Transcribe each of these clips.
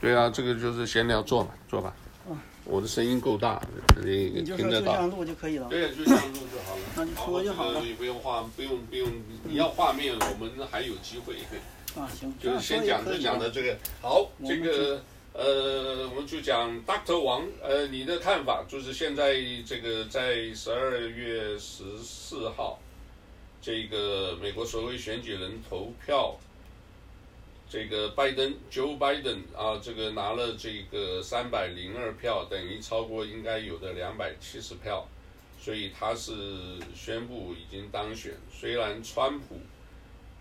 对啊，这个就是闲聊，坐吧，坐吧。嗯，我的声音够大，你听得到。说就这样录就可以了。对，就这样录就好了。那你说就好了。你不用画，不用不用，你要画面，我们还有机会。啊，行。就是先讲这讲的这个。好，这个呃，我们就讲 Doctor 王，呃，你的看法就是现在这个在十二月十四号，这个美国所谓选举人投票。这个拜登，Joe Biden 啊，这个拿了这个三百零二票，等于超过应该有的两百七十票，所以他是宣布已经当选。虽然川普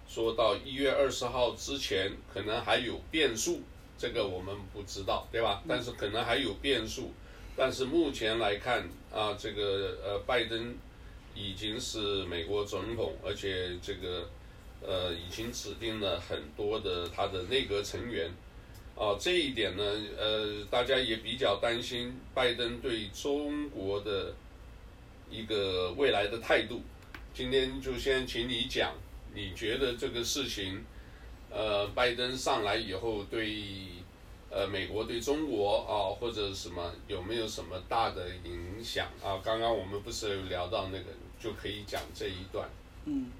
说到一月二十号之前可能还有变数，这个我们不知道，对吧？但是可能还有变数。但是目前来看啊，这个呃，拜登已经是美国总统，而且这个。呃，已经指定了很多的他的内阁成员，啊，这一点呢，呃，大家也比较担心拜登对中国的一个未来的态度。今天就先请你讲，你觉得这个事情，呃，拜登上来以后对，呃，美国对中国啊，或者什么有没有什么大的影响啊？刚刚我们不是聊到那个，就可以讲这一段。嗯。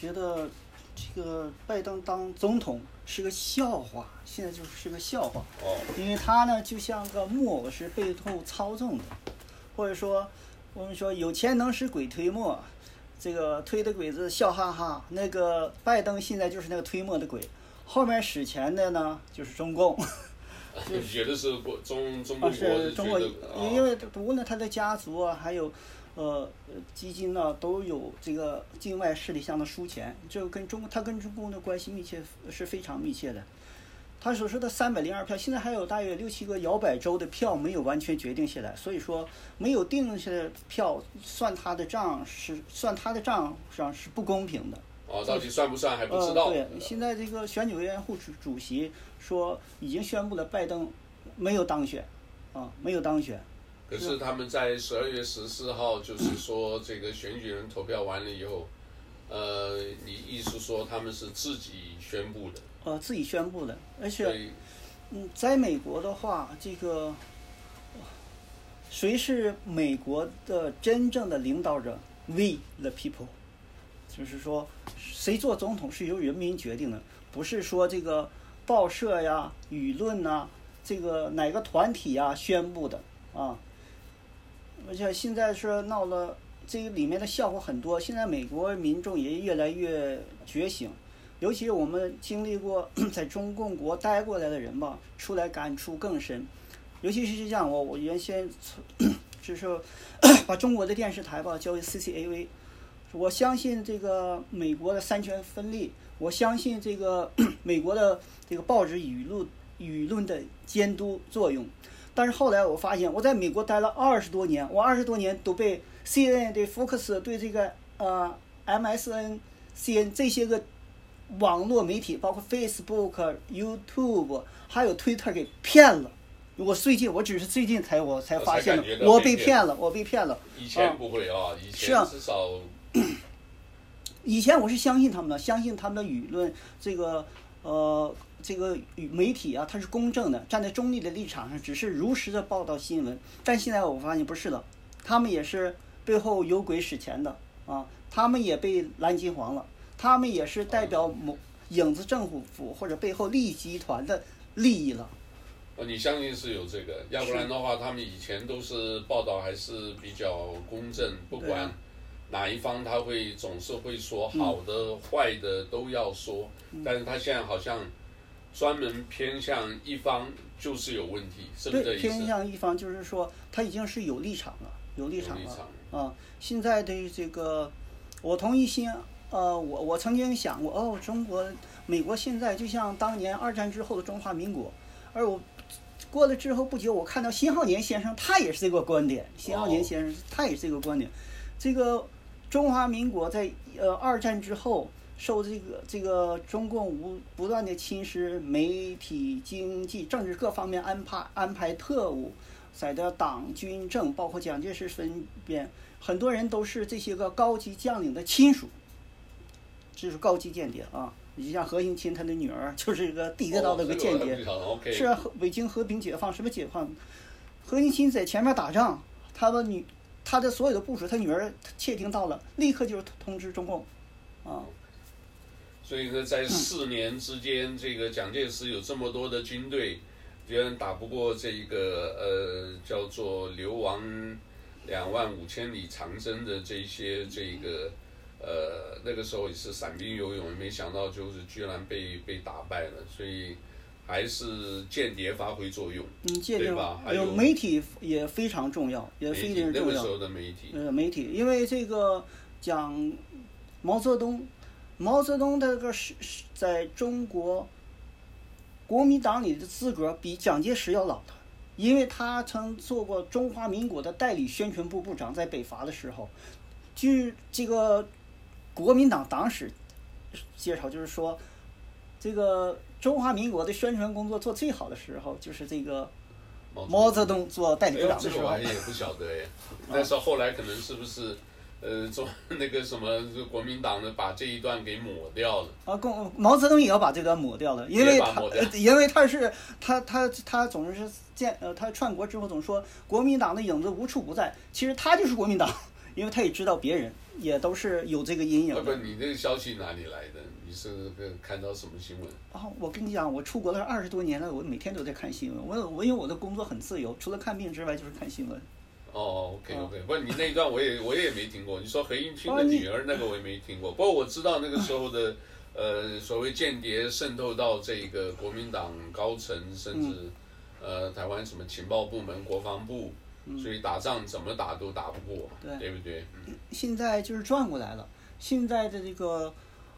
觉得这个拜登当总统是个笑话，现在就是个笑话。哦。因为他呢，就像个木偶是背后操纵的，或者说我们说有钱能使鬼推磨，这个推的鬼子笑哈哈。那个拜登现在就是那个推磨的鬼，后面使钱的呢就是中共。你觉得是国中中国啊？是中国，因为无论他的家族啊，还有。呃，基金呢都有这个境外势力向他输钱，这个跟中他跟中共的关系密切是非常密切的。他所说的三百零二票，现在还有大约六七个摇摆州的票没有完全决定下来，所以说没有定下来的票算他的账是算他的账上是不公平的。哦，到底算不算还不知道。呃、对，现在这个选举委员会主主席说已经宣布了拜登没有当选，啊，没有当选。可是他们在十二月十四号，就是说这个选举人投票完了以后，呃，你意思说他们是自己宣布的？呃，自己宣布的，而且，嗯，在美国的话，这个谁是美国的真正的领导者？We the people，就是说谁做总统是由人民决定的，不是说这个报社呀、舆论呐、这个哪个团体呀宣布的啊。而且现在是闹了，这个里面的笑话很多。现在美国民众也越来越觉醒，尤其是我们经历过在中共国待过来的人吧，出来感触更深。尤其是这样，我我原先 就是把中国的电视台吧交给 CCAV，我相信这个美国的三权分立，我相信这个 美国的这个报纸舆论舆论的监督作用。但是后来我发现，我在美国待了二十多年，我二十多年都被 CNN 对福克斯对这个呃 MSN、CNN 这些个网络媒体，包括 Facebook、YouTube 还有 Twitter 给骗了。我最近我只是最近才我才发现了，我被骗了，我被骗了。以前不会啊，以前至少。以前我是相信他们的，相信他们的舆论，这个呃。这个媒体啊，它是公正的，站在中立的立场上，只是如实的报道新闻。但现在我发现不是的，他们也是背后有鬼使钱的啊，他们也被蓝金黄了，他们也是代表某影子政府或者背后利益集团的利益了。你相信是有这个，要不然的话，他们以前都是报道还是比较公正，不管哪一方，他会总是会说好的、嗯、坏的都要说，但是他现在好像。专门偏向一方就是有问题，是不是这意思？对，偏向一方就是说他已经是有立场了，有立场了啊。现在的这个，我同意新，呃，我我曾经想过，哦，中国、美国现在就像当年二战之后的中华民国，而我过了之后不久，我看到辛浩年先生他也是这个观点，辛浩年先生他也是这个观点，这个中华民国在呃二战之后。受这个这个中共无不断的侵蚀，媒体、经济、政治各方面安排安排特务，在的党军政，包括蒋介石身边，很多人都是这些个高级将领的亲属，这是高级间谍啊，你像何应钦他的女儿就是一个第一个到那个间谍，是啊，北京和平解放什么解放？何应钦在前面打仗，他的女，他的所有的部署，他女儿窃听到了，立刻就通知中共，啊。所以呢，在四年之间，这个蒋介石有这么多的军队，居然打不过这一个呃叫做流亡两万五千里长征的这些这个呃那个时候也是散兵游勇，没想到就是居然被被打败了，所以还是间谍发挥作用，嗯，间谍对吧？还有媒体也非常重要，也非常重要。那个时候的媒体，呃，媒体，因为这个讲毛泽东。毛泽东这个是是在中国国民党里的资格比蒋介石要老的，因为他曾做过中华民国的代理宣传部部长，在北伐的时候，据这个国民党党史介绍，就是说，这个中华民国的宣传工作做最好的时候，就是这个毛泽东做代理部长的时候。这个我还也不晓得哎，但是后来可能是不是？呃，做 那个什么，国民党呢，把这一段给抹掉了。啊，共毛泽东也要把这段抹掉了，因为他，因为他是他他他总是建呃，他篡国之后总说国民党的影子无处不在，其实他就是国民党，因为他也知道别人也都是有这个阴影的。不，你这个消息哪里来的？你是看到什么新闻？啊，我跟你讲，我出国了二十多年了，我每天都在看新闻。我我因为我的工作很自由，除了看病之外就是看新闻。哦，OK OK，不，你那一段我也我也没听过。你说何应钦的女儿那个我也没听过。不过我知道那个时候的，呃，所谓间谍渗透到这个国民党高层，甚至呃台湾什么情报部门、国防部，所以打仗怎么打都打不过，对对不对？现在就是转过来了。现在的这个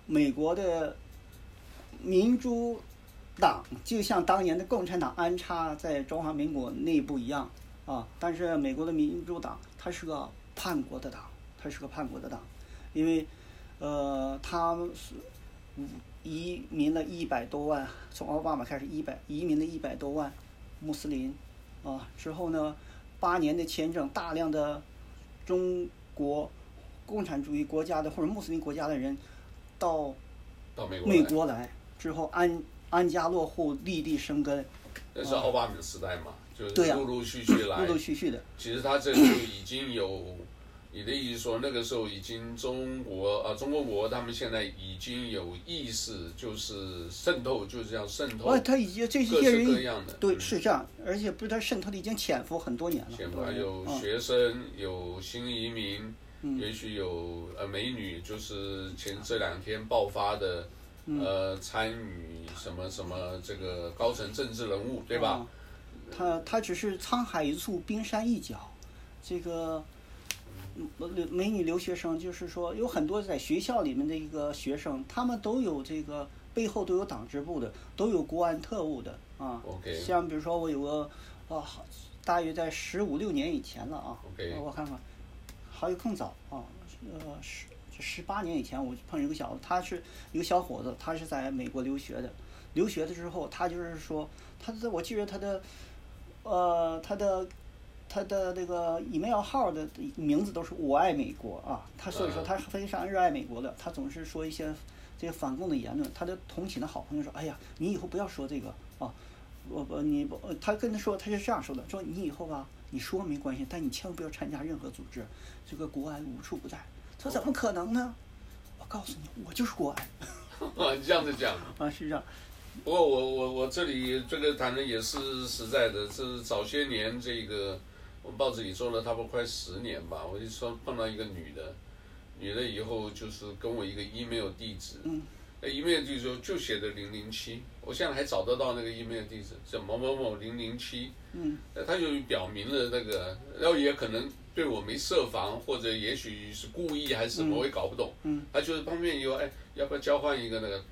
美国的民主党，就像当年的共产党安插在中华民国内部一样。啊！但是美国的民主党，它是个叛国的党，它是个叛国的党，因为，呃，他们是移民了一百多万，从奥巴马开始一百移民了一百多万穆斯林，啊，之后呢，八年的签证，大量的中国共产主义国家的或者穆斯林国家的人到到美国来之后安安家落户，立地生根。那是奥巴马时代嘛？啊就是陆陆续续来，陆陆续续的。其实他这就已经有，你的意思说那个时候已经中国啊，中国国他们现在已经有意识，就是渗透，就是这样渗透。哦，他已经这些人各样的，对，是这样，而且不是他渗透的已经潜伏很多年了。潜伏有学生，有新移民，也许有呃美女，就是前这两天爆发的，呃，参与什么什么这个高层政治人物，对吧？他他只是沧海一粟，冰山一角。这个美女留学生，就是说有很多在学校里面的一个学生，他们都有这个背后都有党支部的，都有国安特务的啊。像比如说我有个啊，大约在十五六年以前了啊。我看看，还有更早啊，呃十十八年以前，我碰见一个小子，他是一个小伙子，他是在美国留学的。留学的时候，他就是说，他的我记得他的。呃，他的他的那个 email 号的名字都是“我爱美国”啊，他所以说他非常热爱美国的，他总是说一些这些反共的言论。他的同寝的好朋友说：“哎呀，你以后不要说这个啊，我不你不，他跟他说他是这样说的，说你以后吧，你说没关系，但你千万不要参加任何组织，这个国安无处不在。”他说：“怎么可能呢？我告诉你，我就是国安。”啊，你这样子讲啊，是这样。不过我我我这里这个谈的也是实在的，是早些年这个我们报纸里做了差不多快十年吧，我就说碰到一个女的，女的以后就是跟我一个 email 地址，嗯，那 email 地址就写的零零七，我现在还找得到那个 email 地址，叫某某某零零七，嗯，那他就表明了那个，然后也可能对我没设防，或者也许是故意还是什么，我也搞不懂，嗯，他就是旁边有哎，要不要交换一个那个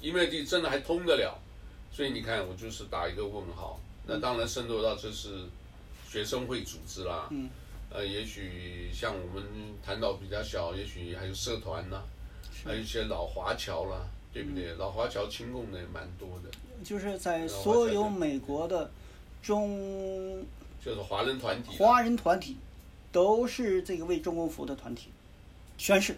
？email 地真的还通得了，所以你看，我就是打一个问号。那当然渗透到这是学生会组织啦，嗯，呃，也许像我们谈到比较小，也许还有社团啦，还有一些老华侨啦，对不对？老华侨亲共的也蛮多的。就是在所有美国的中，就是华人团体，华人团体都是这个为中共服务的团体，全是。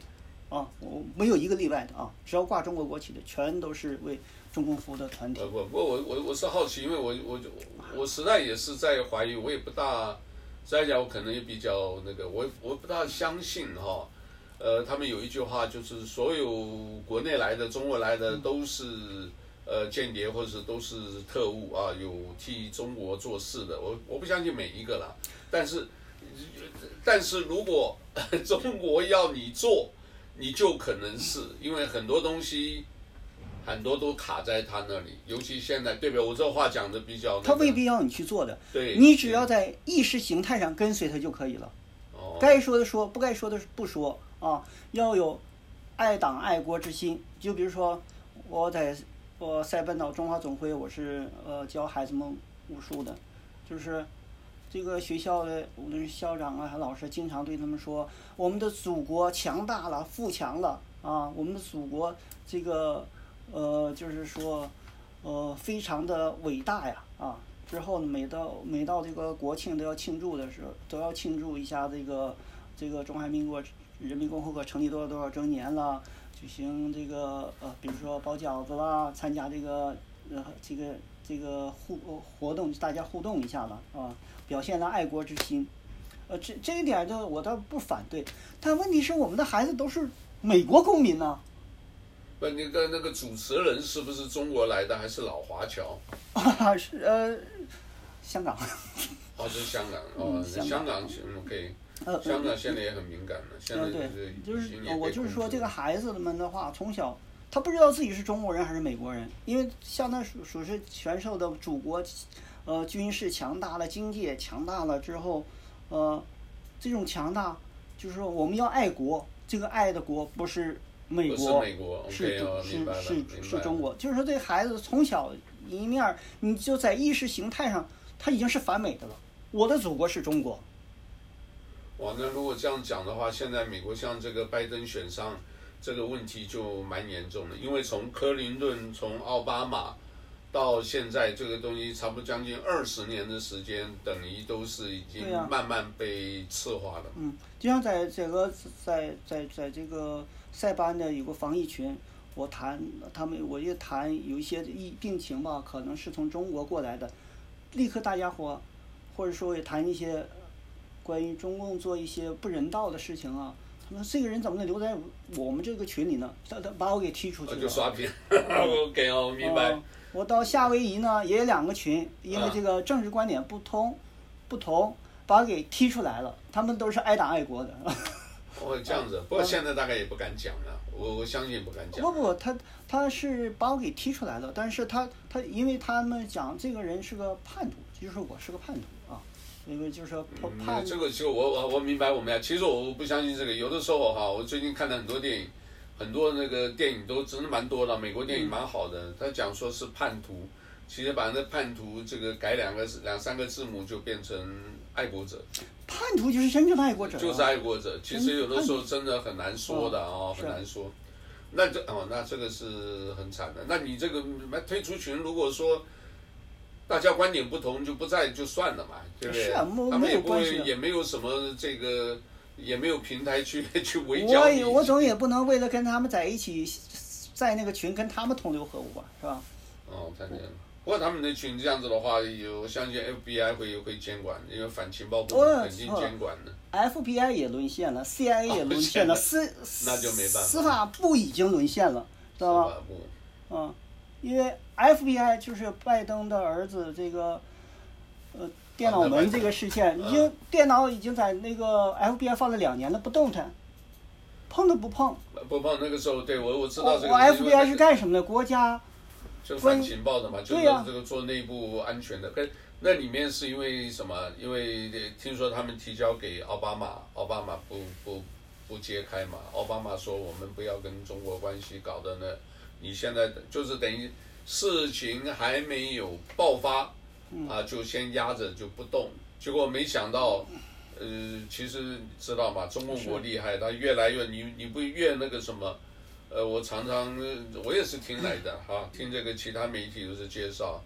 啊，我没有一个例外的啊，只要挂中国国旗的，全都是为中共服务的团体。不不，我我我是好奇，因为我我我实在也是在怀疑，我也不大，实在讲我可能也比较那个，我我不大相信哈，呃，他们有一句话就是所有国内来的、中国来的都是呃间谍或者是都是特务啊，有替中国做事的，我我不相信每一个啦，但是但是如果 中国要你做。你就可能是因为很多东西，很多都卡在他那里，尤其现在，对不对？我这话讲的比较、那个。他未必要你去做的，对，你只要在意识形态上跟随他就可以了。哦。该说的说，不该说的不说啊，要有爱党爱国之心。就比如说，我在我塞班岛中华总会，我是呃教孩子们武术的，就是。这个学校的无论是校长啊，还老师，经常对他们说：“我们的祖国强大了，富强了啊！我们的祖国这个呃，就是说呃，非常的伟大呀啊！”之后呢，每到每到这个国庆都要庆祝的时候，都要庆祝一下这个这个中华民国人民共和国成立多少多少周年了，举行这个呃，比如说包饺子啦，参加这个呃这个这个互活动，大家互动一下了啊。表现了爱国之心，呃，这这一点就我倒不反对，但问题是我们的孩子都是美国公民呢、不，那个那个主持人是不是中国来的还是老华侨？啊，是呃，香港。哦，是香港哦，香港行可以。呃，香港现在也很敏感的，现在就是就是我就是说这个孩子们的话，从小他不知道自己是中国人还是美国人，因为像那属属是全受的祖国。呃，军事强大了，经济也强大了之后，呃，这种强大就是说我们要爱国，这个爱的国不是美国，是是是是中国。就是说，这孩子从小一面你就在意识形态上，他已经是反美的了。我的祖国是中国。哇，那如果这样讲的话，现在美国像这个拜登选上，这个问题就蛮严重的，因为从克林顿，从奥巴马。到现在这个东西差不多将近二十年的时间，等于都是已经慢慢被赤化了。啊、嗯，就像在这个在在在这个塞班的有个防疫群，我谈他们，我就谈有一些疫病情吧，可能是从中国过来的，立刻大家伙，或者说也谈一些关于中共做一些不人道的事情啊。他们说这个人怎么能留在我们这个群里呢？他他把我给踢出去了。就刷屏。OK 哦，明白。哦我到夏威夷呢，也有两个群，因为这个政治观点不通，不同，把我给踢出来了。他们都是爱党爱国的。哦，这样子，不过现在大概也不敢讲了，我我相信也不敢讲。不不，他他是把我给踢出来了，但是他他因为他们讲这个人是个叛徒，就是我是个叛徒啊，因为就是说叛。嗯，这个其实我我我明白我们呀，其实我不相信这个，有的时候哈，我最近看了很多电影。很多那个电影都真的蛮多的，美国电影蛮好的。他讲说是叛徒，其实把那叛徒这个改两个两三个字母就变成爱国者。叛徒就是真正的爱国者。就是爱国者，其实有的时候真的很难说的哦，很难说。那这哦，那这个是很惨的。那你这个退出群，如果说大家观点不同就不在就算了嘛，对不对？他们也不会也没有什么这个。也没有平台去去围剿你。我我总也不能为了跟他们在一起，在那个群跟他们同流合污吧，是吧？哦，看见了。不过他们的群这样子的话，有相信 FBI 会会监管，因为反情报部门肯定监管的。FBI 也沦陷了，CIA 也沦陷了，司那就没办法。司法部已经沦陷了，知道吧？司法部。嗯，因为 FBI 就是拜登的儿子，这个，呃。电脑门这个事件，已经电脑已经在那个 FBI 放了两年了，不动弹，碰都不碰。不碰，那个时候，对我我知道这个。我 FBI 是干什么的？国家。就反情报的嘛，就是这个做内部安全的。跟那里面是因为什么？因为听说他们提交给奥巴马，奥巴马不不不揭开嘛。奥巴马说我们不要跟中国关系搞的呢。你现在就是等于事情还没有爆发。啊，就先压着就不动，结果没想到，呃，其实你知道吗？中共国厉害，他越来越你你不越那个什么，呃，我常常我也是听来的哈，听这个其他媒体都是介绍，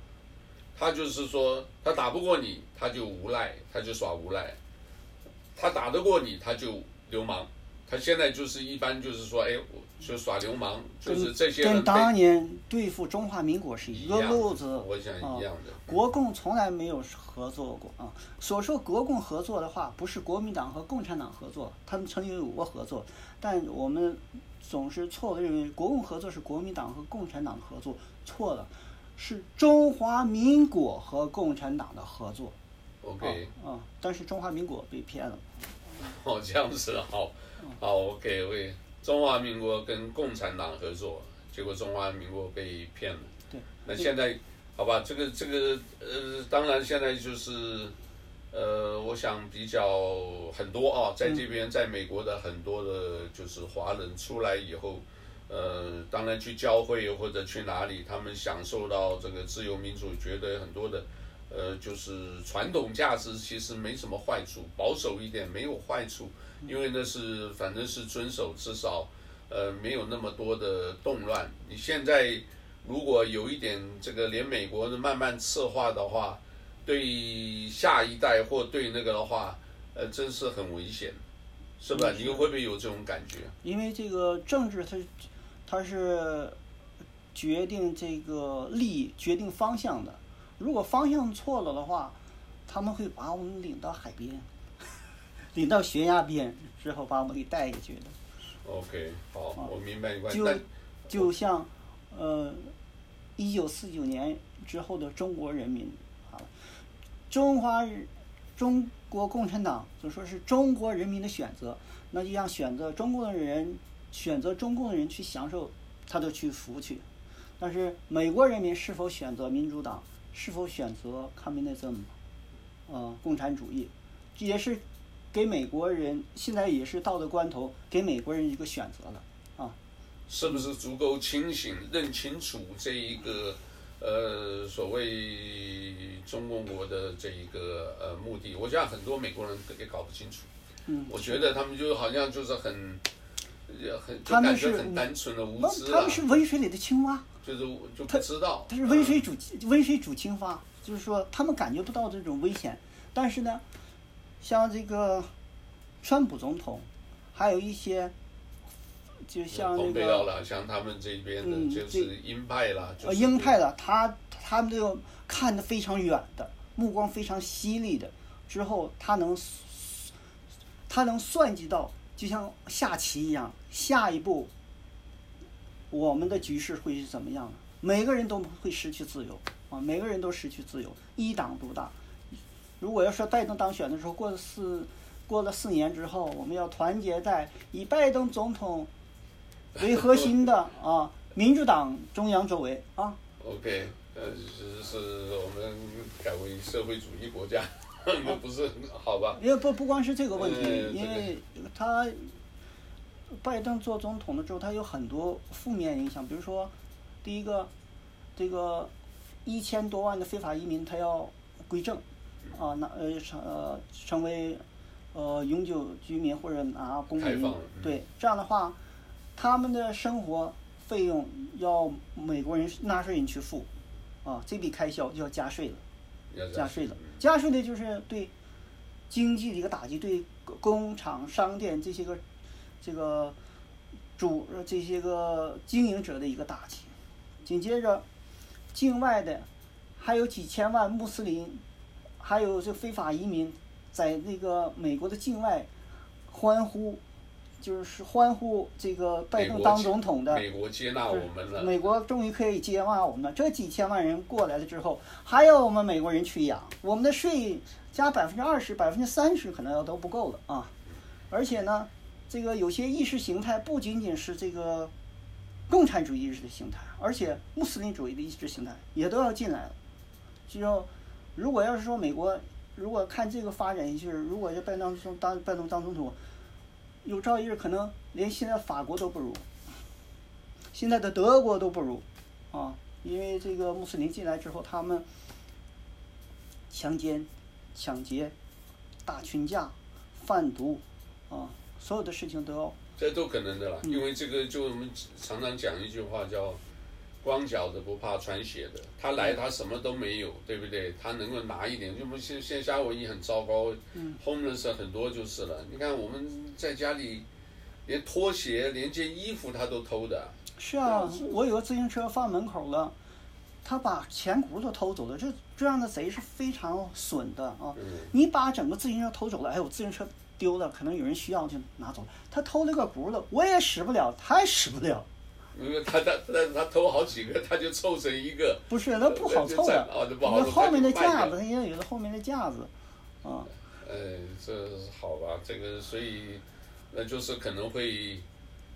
他就是说他打不过你，他就无赖，他就耍无赖，他打得过你，他就流氓，他现在就是一般就是说，哎，就耍流氓，就是这些人跟当年对付中华民国是一个路子。我想一样的。啊、国共从来没有合作过啊。所说国共合作的话，不是国民党和共产党合作，他们曾经有过合作，但我们总是错的认为国共合作是国民党和共产党的合作，错了，是中华民国和共产党的合作。OK。啊，但是中华民国被骗了。哦，这样子好。好，OK，为中华民国跟共产党合作，结果中华民国被骗了。对，那现在，好吧，这个这个呃，当然现在就是，呃，我想比较很多啊，在这边，在美国的很多的，就是华人出来以后，呃，当然去教会或者去哪里，他们享受到这个自由民主，觉得很多的，呃，就是传统价值其实没什么坏处，保守一点没有坏处。因为那是反正是遵守，至少，呃，没有那么多的动乱。你现在如果有一点这个，连美国的慢慢策划的话，对下一代或对那个的话，呃，真是很危险，是吧？你会不会有这种感觉？因为这个政治它，它是决定这个利益、决定方向的。如果方向错了的话，他们会把我们领到海边。领到悬崖边之后，把我们给带下去的。OK，好，我明白你。就就像，呃，一九四九年之后的中国人民，啊，中华中国共产党就说是中国人民的选择，那就让选择中共的人选择中共的人去享受，他就去服去。但是美国人民是否选择民主党，是否选择 communism，呃，共产主义，也是。给美国人现在也是到了关头，给美国人一个选择了啊！是不是足够清醒，认清楚这一个呃所谓中共国的这一个呃目的？我想很多美国人也搞不清楚。嗯，我觉得他们就好像就是很很他们是很单纯的无知、啊、他们是温水里的青蛙，就是就不知道。他，他是温水煮温、嗯、水煮青蛙，就是说他们感觉不到这种危险，但是呢。像这个，川普总统，还有一些，就像那个，了，像他们这边的就是鹰派了，呃，鹰派的，他他们都看得非常远的，目光非常犀利的，之后他能，他能算计到，就像下棋一样，下一步，我们的局势会是怎么样的？每个人都会失去自由啊，每个人都失去自由，一党独大。如果要说拜登当选的时候，过了四，过了四年之后，我们要团结在以拜登总统为核心的 啊民主党中央周围啊。OK，呃，是是我们改为社会主义国家，那不是好吧？因为不不光是这个问题，嗯、因为他拜登做总统了之后，他有很多负面影响，比如说，第一个，这个一千多万的非法移民，他要归正。啊，那呃成呃成为呃永久居民或者拿公民，嗯、对，这样的话，他们的生活费用要美国人纳税人去付，啊，这笔开销就要加税了，加税了，加税的就是对经济的一个打击，对工厂、商店这些个这个主这些个经营者的一个打击。紧接着，境外的还有几千万穆斯林。还有这非法移民，在那个美国的境外欢呼，就是欢呼这个拜登当总统的。美国接纳我们了。美国终于可以接纳我们了。这几千万人过来了之后，还要我们美国人去养，我们的税加百分之二十、百分之三十可能要都不够了啊！而且呢，这个有些意识形态不仅仅是这个共产主义意识形态，而且穆斯林主义的意识形态也都要进来了，就。如果要是说美国，如果看这个发展趋势，如果要拜登当拜登当总统，有朝一日可能连现在法国都不如，现在的德国都不如，啊，因为这个穆斯林进来之后，他们强奸、抢劫、打群架、贩毒，啊，所有的事情都要。这都可能的啦，因为这个就我们常常讲一句话叫。光脚的不怕穿鞋的，他来他什么都没有，对不对？他能够拿一点，就不现现夏威夷很糟糕，homeless 很多就是了。你看我们在家里，连拖鞋、连件衣服他都偷的。是啊，我有个自行车放门口了，他把前毂都偷走了。这这样的贼是非常损的啊！你把整个自行车偷走了，哎，我自行车丢了，可能有人需要就拿走了。他偷了个轱辘，我也使不了，他也使不了。因为他他他他偷好几个，他就凑成一个。不是，那不好凑呀。哦，那不好凑。后面的架子，他也有个后面的架子，啊。呃，这好吧，这个所以，那就是可能会，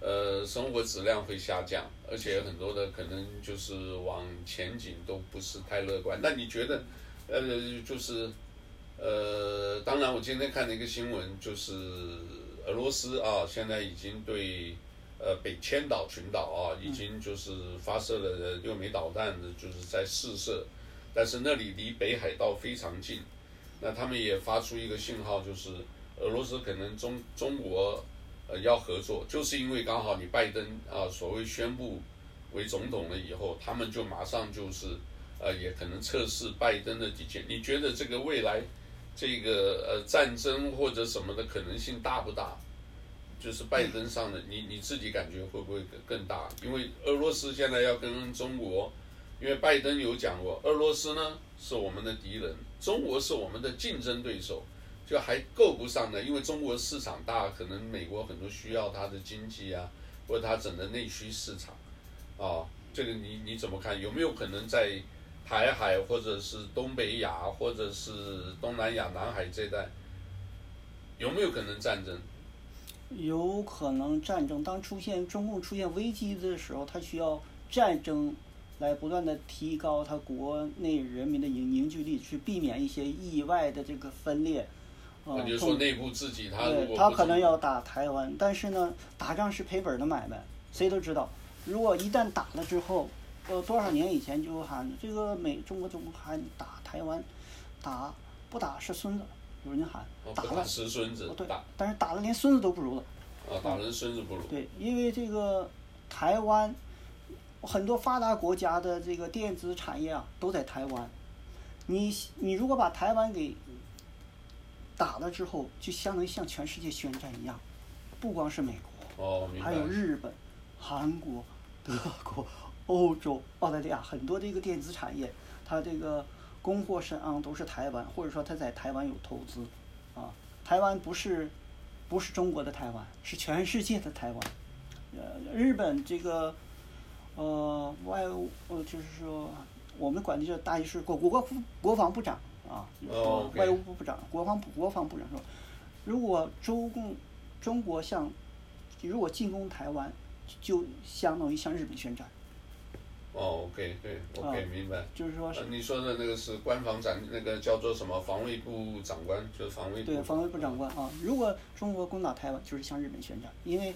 呃，生活质量会下降，而且很多的可能就是往前景都不是太乐观。那你觉得，呃，就是，呃，当然，我今天看了一个新闻，就是俄罗斯啊，现在已经对。呃，北千岛群岛啊，已经就是发射了六枚导弹的，就是在试射，但是那里离北海道非常近，那他们也发出一个信号，就是俄罗斯可能中中国呃要合作，就是因为刚好你拜登啊所谓宣布为总统了以后，他们就马上就是呃也可能测试拜登的底线。你觉得这个未来这个呃战争或者什么的可能性大不大？就是拜登上的，你你自己感觉会不会更大？因为俄罗斯现在要跟中国，因为拜登有讲过，俄罗斯呢是我们的敌人，中国是我们的竞争对手，就还够不上的。因为中国市场大，可能美国很多需要它的经济啊，或者它整个内需市场，啊，这个你你怎么看？有没有可能在台海或者是东北亚或者是东南亚、南海这带，有没有可能战争？有可能战争，当出现中共出现危机的时候，他需要战争来不断的提高他国内人民的凝凝聚力，去避免一些意外的这个分裂。啊，就说内部自己他对他可能要打台湾，但是呢，打仗是赔本的买卖，谁都知道。如果一旦打了之后，呃，多少年以前就喊这个美中国总喊打台湾，打不打是孙子。有人喊打了是孙子，对，但是打的连孙子都不如了。啊，打人孙子不如。对，因为这个台湾很多发达国家的这个电子产业啊都在台湾。你你如果把台湾给打了之后，就相当于向全世界宣战一样，不光是美国，哦。还有日本、韩国、德国、欧洲、澳大利亚很多这个电子产业，它这个。供货商啊都是台湾，或者说他在台湾有投资，啊，台湾不是，不是中国的台湾，是全世界的台湾。呃，日本这个，呃，外务呃就是说，我们管的叫大一是国国国防部长啊，外务部部长，国防部国防部长说，如果中共中国向，如果进攻台湾，就相当于向日本宣战。哦，OK，对，OK，明白。就是说是，你说的那个是官房长，那个叫做什么防卫部长官，就是防卫部。对，防卫部长官啊，如果中国攻打台湾，就是向日本宣战，因为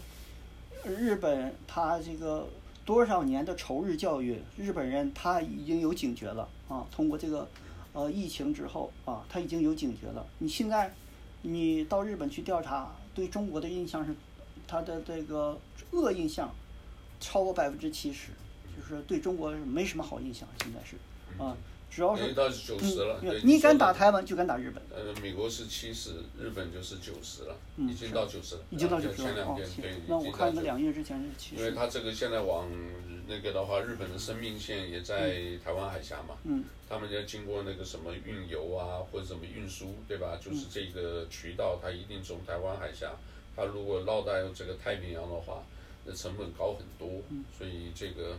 日本他这个多少年的仇日教育，日本人他已经有警觉了啊。通过这个呃疫情之后啊，他已经有警觉了。你现在你到日本去调查，对中国的印象是他的这个恶印象超过百分之七十。就是对中国没什么好印象，现在是，啊，主要是，到九十了，你敢打台湾就敢打日本。呃，美国是七十，日本就是九十了，已经到九十了，已经到九十了。前两天对，那我看那两月之前是七十。因为他这个现在往那个的话，日本的生命线也在台湾海峡嘛，嗯，他们要经过那个什么运油啊，或者什么运输，对吧？就是这个渠道，它一定从台湾海峡，它如果绕到这个太平洋的话，那成本高很多，所以这个。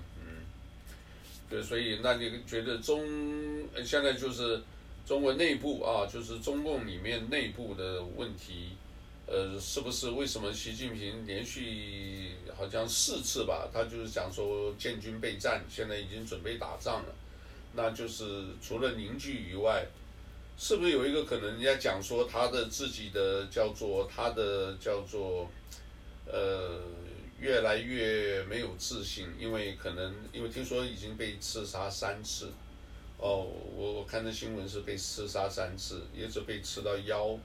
对，所以那你觉得中现在就是中国内部啊，就是中共里面内部的问题，呃，是不是为什么习近平连续好像四次吧，他就是讲说建军备战，现在已经准备打仗了，那就是除了凝聚以外，是不是有一个可能？人家讲说他的自己的叫做他的叫做，呃。越来越没有自信，因为可能因为听说已经被刺杀三次，哦，我我看的新闻是被刺杀三次，一直被刺到腰，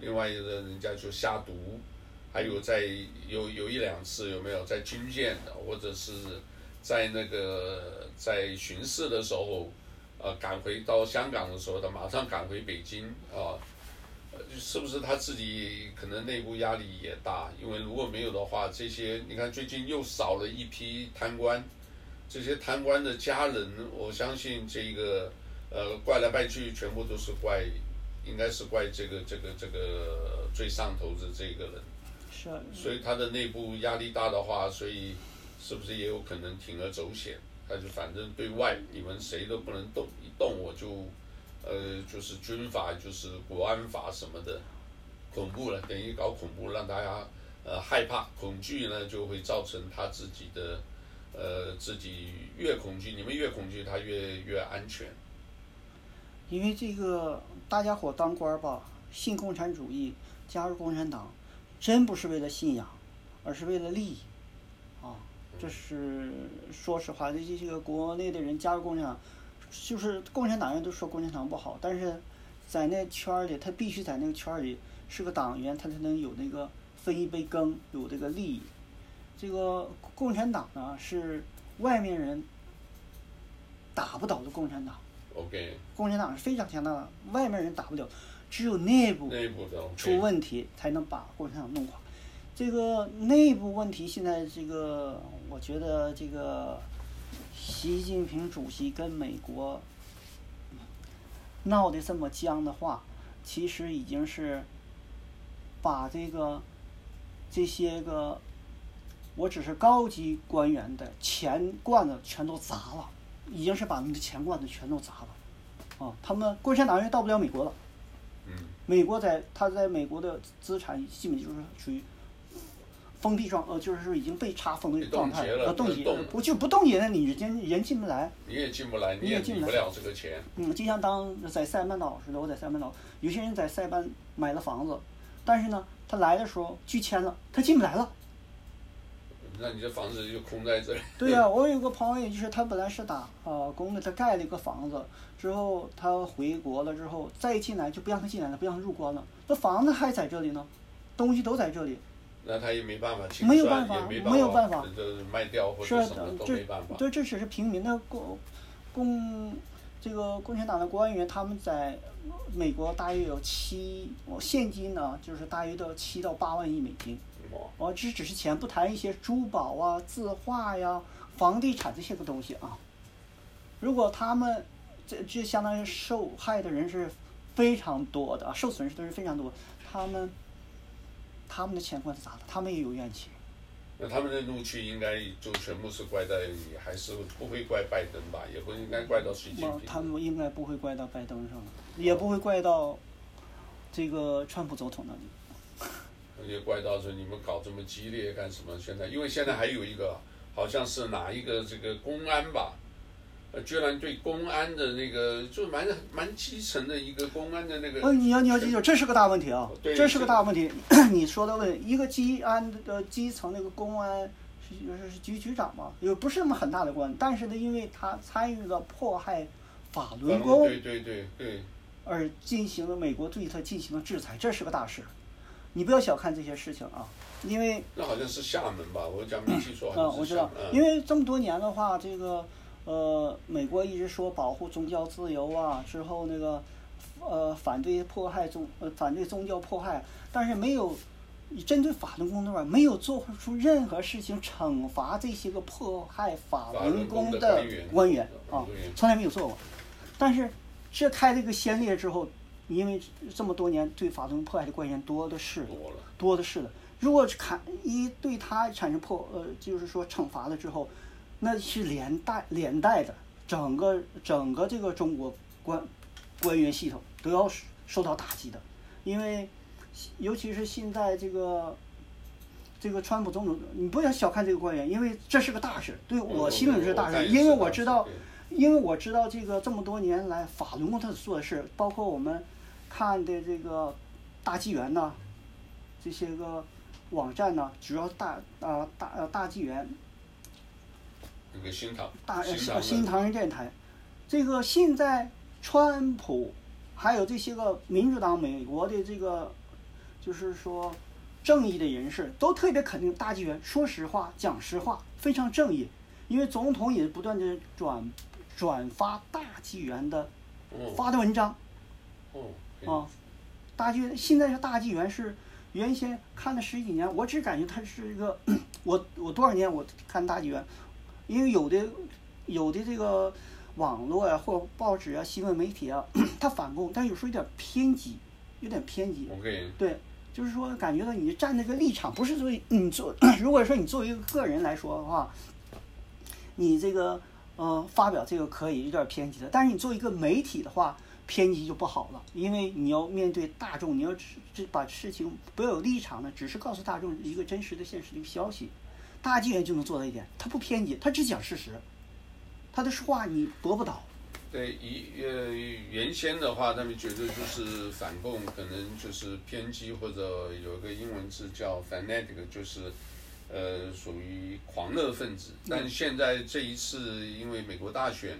另外一个人家就下毒，还有在有有一两次有没有在军舰或者是在那个在巡视的时候，呃，赶回到香港的时候，他马上赶回北京啊，是不是他自己可能内部压力也大？因为如果没有的话，这些你看最近又少了一批贪官，这些贪官的家人，我相信这个呃怪来怪去，全部都是怪，应该是怪这个这个这个最上头的这个人。是。所以他的内部压力大的话，所以是不是也有可能铤而走险？他就反正对外你们谁都不能动，一动我就。呃，就是军法，就是国安法什么的，恐怖了，等于搞恐怖，让大家呃害怕、恐惧呢，就会造成他自己的呃自己越恐惧，你们越恐惧，他越越安全。因为这个大家伙当官吧，信共产主义，加入共产党，真不是为了信仰，而是为了利益，啊，这是说实话，这这个国内的人加入共产党。就是共产党员都说共产党不好，但是在那圈儿里，他必须在那个圈儿里是个党员，他才能有那个分一杯羹，有这个利益。这个共产党呢，是外面人打不倒的共产党。OK。共产党是非常强大的，外面人打不了，只有内部出问题才能把共产党弄垮。这个内部问题现在这个，我觉得这个。习近平主席跟美国闹得这么僵的话，其实已经是把这个这些个我只是高级官员的钱罐子全都砸了，已经是把你的钱罐子全都砸了。啊，他们共产党员到不了美国了。美国在他在美国的资产基本就是属于。封闭状，呃，就是说已经被查封的状态，呃，冻结，不就不冻结了，你人人进不来，你也进不来，你也进不了这个钱。嗯，就像当在塞班岛似的，我在塞班岛，有些人在塞班买了房子，但是呢，他来的时候拒签了，他进不来了。那你这房子就空在这里。对呀、啊，我有个朋友，就是他本来是打呃工的，他盖了一个房子，之后他回国了之后再进来就不让他进来了，不让他入关了，那房子还在这里呢，东西都在这里。那他也没办法清算，没有办法，没有办法，就是卖掉或者什么都没办法。对，这只是平民的共共这个共产党的官员，他们在美国大约有七，现金呢就是大约到七到八万亿美金。哦，这只是钱，不谈一些珠宝啊、字画呀、房地产这些个东西啊。如果他们这这相当于受害的人是非常多的，受损失的人非常多，他们。他们的钱罐是砸的，他们也有怨气。那他们的怒气应该就全部是怪在，还是不会怪拜登吧？也不应该怪到习近平。他们应该不会怪到拜登上，也不会怪到这个川普总统那里。也怪到说你们搞这么激烈干什么？现在因为现在还有一个，好像是哪一个这个公安吧。呃，居然对公安的那个就蛮蛮基层的一个公安的那个。哦，你要你要记住，这是个大问题啊！这是个大问题。你说的问题，一个基安的基层那个公安是是是局局长嘛，也不是那么很大的官，但是呢，因为他参与了迫害法轮功，对对对对，而进行了美国对他进行了制裁，这是个大事。你不要小看这些事情啊，因为那好像是厦门吧？我讲没记错。嗯，我知道，因为这么多年的话，这个。呃，美国一直说保护宗教自由啊，之后那个，呃，反对迫害宗，呃，反对宗教迫害，但是没有针对法轮功的话，没有做出任何事情惩罚这些个迫害法轮功的官员啊，从来没有做过。但是这开了一个先例之后，因为这么多年对法轮迫害的官员多的是，多的是的。如果砍一对他产生迫，呃，就是说惩罚了之后。那是连带连带的，整个整个这个中国官官员系统都要受到打击的，因为尤其是现在这个这个川普总统，你不要小看这个官员，因为这是个大事，对我心里是大事，因为我知道，因为我知道这个这么多年来法轮功他做的事，包括我们看的这个大纪元呐，这些个网站呐，主要大啊大呃大纪元。那个新唐，大新唐人电台，这个现在川普，还有这些个民主党美国的这个，就是说正义的人士都特别肯定大纪元，说实话，讲实话，非常正义。因为总统也不断的转转发大纪元的发的文章，哦，啊，大纪元现在是大纪元是原先看了十几年，我只感觉它是一个，我我多少年我看大纪元，因为有的有的这个网络啊或报纸啊新闻媒体啊，它反共，但有时候有点偏激，有点偏激。OK。对，就是说感觉到你站那个立场不是作为你做，如果说你作为一个个人来说的话，你这个呃发表这个可以有点偏激的，但是你作为一个媒体的话。偏激就不好了，因为你要面对大众，你要只把事情不要有立场的，只是告诉大众一个真实的、现实的一个消息。大纪元就能做到一点，他不偏激，他只讲事实，他的话你驳不倒。对，以呃原先的话，他们觉得就是反共，可能就是偏激，或者有一个英文字叫 fanatic，就是呃属于狂热分子。但现在这一次，因为美国大选。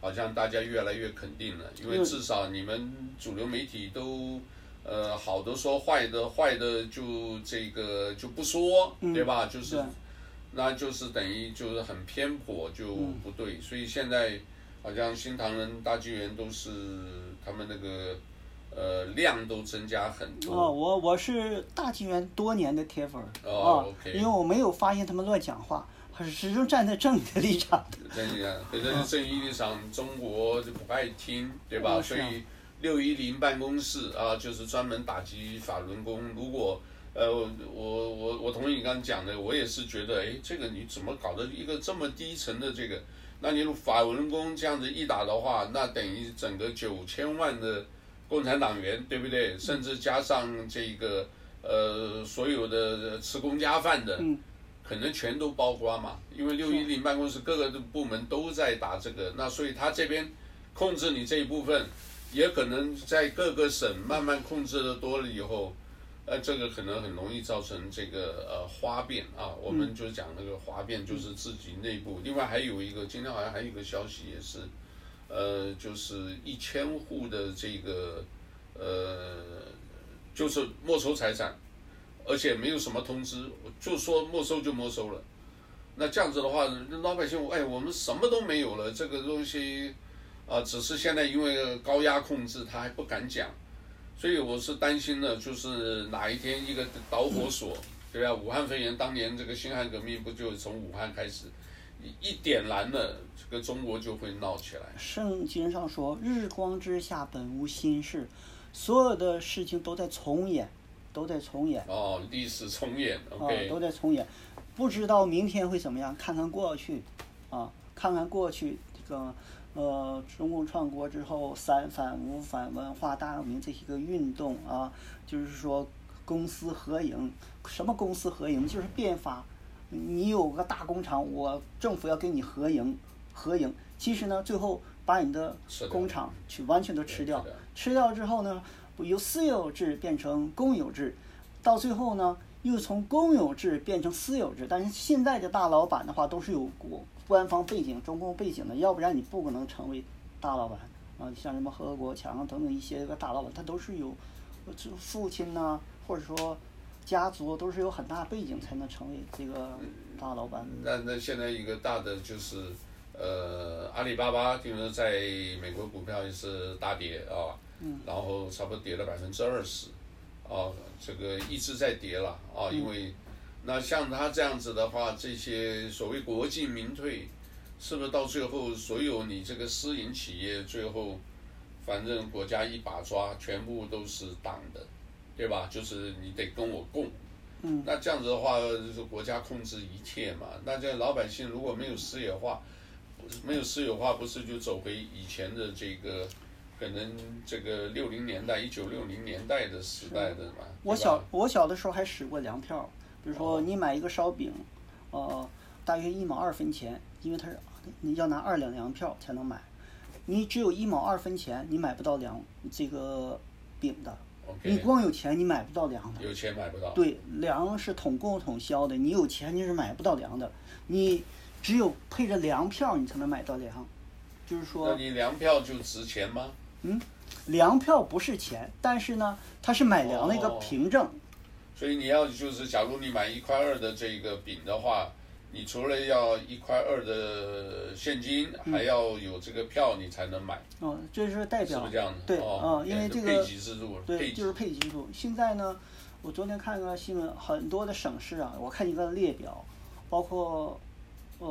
好像大家越来越肯定了，因为至少你们主流媒体都，呃，好的说坏的，坏的就这个就不说，对吧？就是，那就是等于就是很偏颇，就不对。所以现在好像新唐人、大纪元都是他们那个，呃，量都增加很多。哦，我我是大纪元多年的铁粉儿，哦，OK，因为我没有发现他们乱讲话。始终站在正义的立场。正义啊，反正正义立场，中国就不爱听，对吧？所以六一零办公室啊，就是专门打击法轮功。如果呃，我我我同意你刚刚讲的，我也是觉得，哎，这个你怎么搞的一个这么低层的这个？那你法轮功这样子一打的话，那等于整个九千万的共产党员，对不对？甚至加上这个呃，所有的吃公家饭的。嗯可能全都包括嘛，因为六一零办公室各个的部门都在打这个，那所以他这边控制你这一部分，也可能在各个省慢慢控制的多了以后，呃，这个可能很容易造成这个呃花变啊。我们就讲那个花变，就是自己内部。另外还有一个，今天好像还有一个消息也是，呃，就是一千户的这个呃，就是没收财产。而且没有什么通知，就说没收就没收了。那这样子的话，老百姓，哎，我们什么都没有了，这个东西，啊，只是现在因为高压控制，他还不敢讲。所以我是担心呢，就是哪一天一个导火索，对吧？武汉肺炎当年这个辛亥革命不就从武汉开始，一点燃了，这个中国就会闹起来。圣经上说：“日光之下本无新事，所有的事情都在重演。”都在重演哦，历史重演，OK，哦，都在重演，不知道明天会怎么样？看看过去，啊，看看过去这个，呃，中共创国之后，三反五反文化大革命这些个运动啊，就是说公私合营，什么公私合营？就是变法，你有个大工厂，我政府要跟你合营，合营，其实呢，最后把你的工厂去完全都吃掉，吃掉之后呢？由私有制变成公有制，到最后呢，又从公有制变成私有制。但是现在的大老板的话，都是有国官方背景、中共背景的，要不然你不可能成为大老板啊。像什么何国强等等一些个大老板，他都是有父亲呐、啊，或者说家族都是有很大背景才能成为这个大老板。那那现在一个大的就是，呃，阿里巴巴就是在美国股票也是大跌啊。嗯，然后差不多跌了百分之二十，啊，这个一直在跌了啊，因为，那像他这样子的话，这些所谓国进民退，是不是到最后所有你这个私营企业最后，反正国家一把抓，全部都是党的，对吧？就是你得跟我共，嗯，那这样子的话，就是国家控制一切嘛，那这老百姓如果没有私有化，没有私有化，不是就走回以前的这个？可能这个六零年代，一九六零年代的时代的嘛。我小我小的时候还使过粮票，比如说你买一个烧饼，呃，大约一毛二分钱，因为它是你要拿二两粮票才能买，你只有一毛二分钱，你买不到粮这个饼的。Okay, 你光有钱你买不到粮的。有钱买不到。对，粮是统购统销的，你有钱你是买不到粮的，你只有配着粮票你才能买到粮，就是说。那你粮票就值钱吗？嗯，粮票不是钱，但是呢，它是买粮的一个凭证。哦，所以你要就是，假如你买一块二的这个饼的话，你除了要一块二的现金，嗯、还要有这个票，你才能买。哦，这是代表。是不是这样的？对，哦，因为这个配给制度，对，就是配给制度。现在呢，我昨天看了新闻，很多的省市啊，我看一个列表，包括，呃，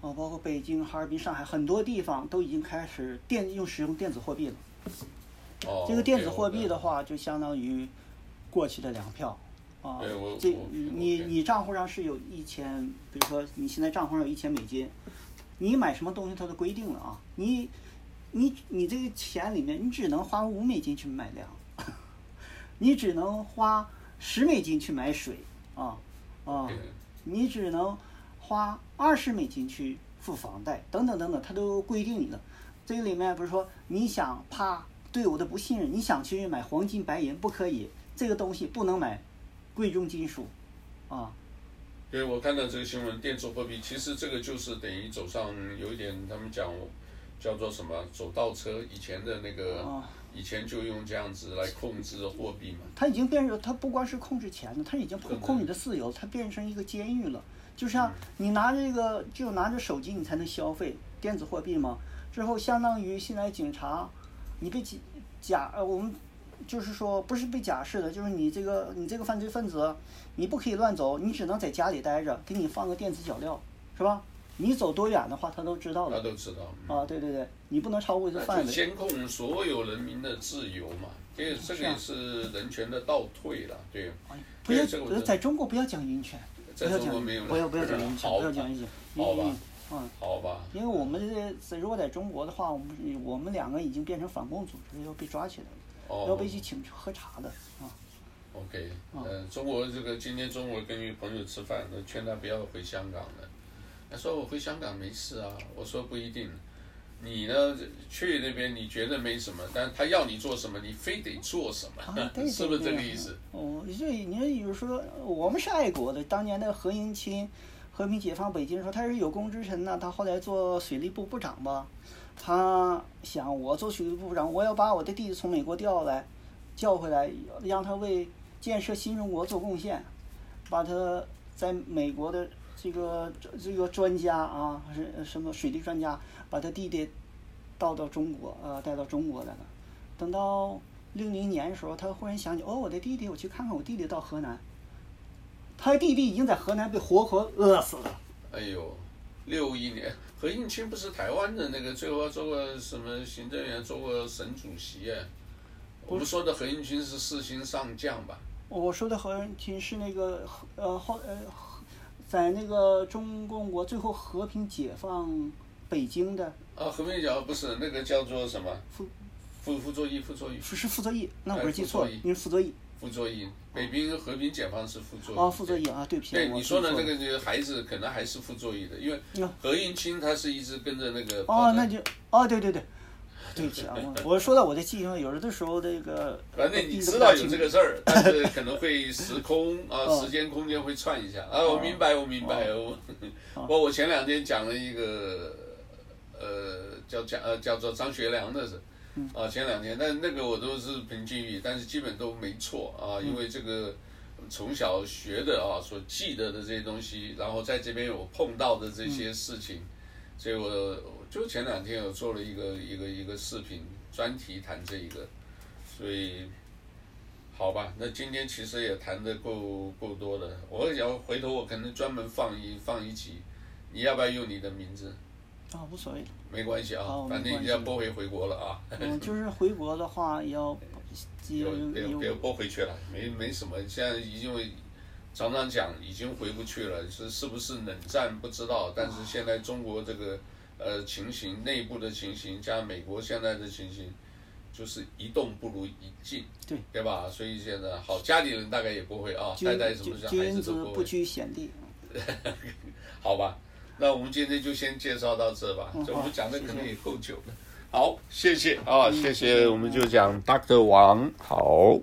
哦，包括北京、哈尔滨、上海，很多地方都已经开始电用使用电子货币了。哦。这个电子货币的话，就相当于过期的粮票。啊，这你你账户上是有一千，比如说你现在账户上有一千美金，你买什么东西它都规定了啊，你你你这个钱里面你只能花五美金去买粮，你只能花十美金去买水啊啊，你只能花二十美金去付房贷等等等等，它都规定你了。这个里面不是说你想怕对我的不信任，你想去买黄金白银不可以，这个东西不能买。贵重金属，啊，对，我看到这个新闻，电子货币其实这个就是等于走上有一点，他们讲叫做什么走倒车，以前的那个，啊、以前就用这样子来控制货币嘛。它已经变成，它不光是控制钱了，它已经控控你的自由，它变成一个监狱了。就像你拿这个，只有拿着手机你才能消费电子货币嘛。之后相当于现在警察，你被假假呃我们。就是说，不是被假释的，就是你这个你这个犯罪分子，你不可以乱走，你只能在家里待着，给你放个电子脚镣，是吧？你走多远的话，他都知道的。他都知道。嗯、啊，对对对，你不能超过这范围。监控所有人民的自由嘛，这这个是人权的倒退了，对。不要，在中国不要讲人权，在中国没有。不要不要讲人权，不要讲人权。好吧。嗯。好吧。因为我们这如果在中国的话，我们我们两个已经变成反共组织，要被抓起来了。要被去请去喝茶的啊。OK，嗯、呃，中国这个今天中午跟一个朋友吃饭，我劝他不要回香港了。他说我回香港没事啊，我说不一定。你呢去那边你觉得没什么，但他要你做什么，你非得做什么，啊、对 对对是不是这个意思？哦，所以你比如说我们是爱国的，当年那个何应钦和平解放北京的时候，他是有功之臣呐，他后来做水利部部长吧。他想，我做水利部部长，我要把我的弟弟从美国调来，叫回来，让他为建设新中国做贡献，把他在美国的这个这个专家啊，还是什么水利专家，把他弟弟带到中国，呃，带到中国来了。等到六零年的时候，他忽然想起，哦，我的弟弟，我去看看我弟弟到河南，他弟弟已经在河南被活活饿死了。哎呦，六一年。何应钦不是台湾的那个，最后做过什么行政员，做过省主席啊？我们说的何应钦是四星上将吧？我说的何应钦是那个呃后呃，在那个中共国最后和平解放北京的。啊，和平解放不是那个叫做什么？傅傅傅作义，傅作义。是是傅作义，那我是记错了，因为傅作义。傅作义，北平和平解放是傅作义。哦，傅作义啊，对不起。对你说的这个这个孩子，可能还是傅作义的，因为何应钦他是一直跟着那个。哦，那就哦，对对对，对不起啊，我说到我的记忆，有的时候这个。反正你知道有这个事儿，但是可能会时空啊，时间空间会串一下啊，我明白，我明白。我我我前两天讲了一个，呃，叫讲呃叫做张学良的事。啊，前两天，但那个我都是凭记忆，但是基本都没错啊，因为这个从小学的啊，所记得的这些东西，然后在这边有碰到的这些事情，所以我就前两天有做了一个一个一个视频专题谈这一个，所以好吧，那今天其实也谈的够够多的，我想回头我可能专门放一放一集，你要不要用你的名字？啊，无所谓，没关系啊，反正你要拨回回国了啊。嗯，就是回国的话要，别别别拨回去了，没没什么，现在已经常常讲已经回不去了，是是不是冷战不知道，但是现在中国这个呃情形，内部的情形加美国现在的情形，就是一动不如一静，对对吧？所以现在好，家里人大概也不会啊，带带什么孩子都不会。不拘贤地。好吧。那我们今天就先介绍到这吧，这我们讲的可能也够久了。好，谢谢啊，谢谢，我们就讲 Dr. 王好。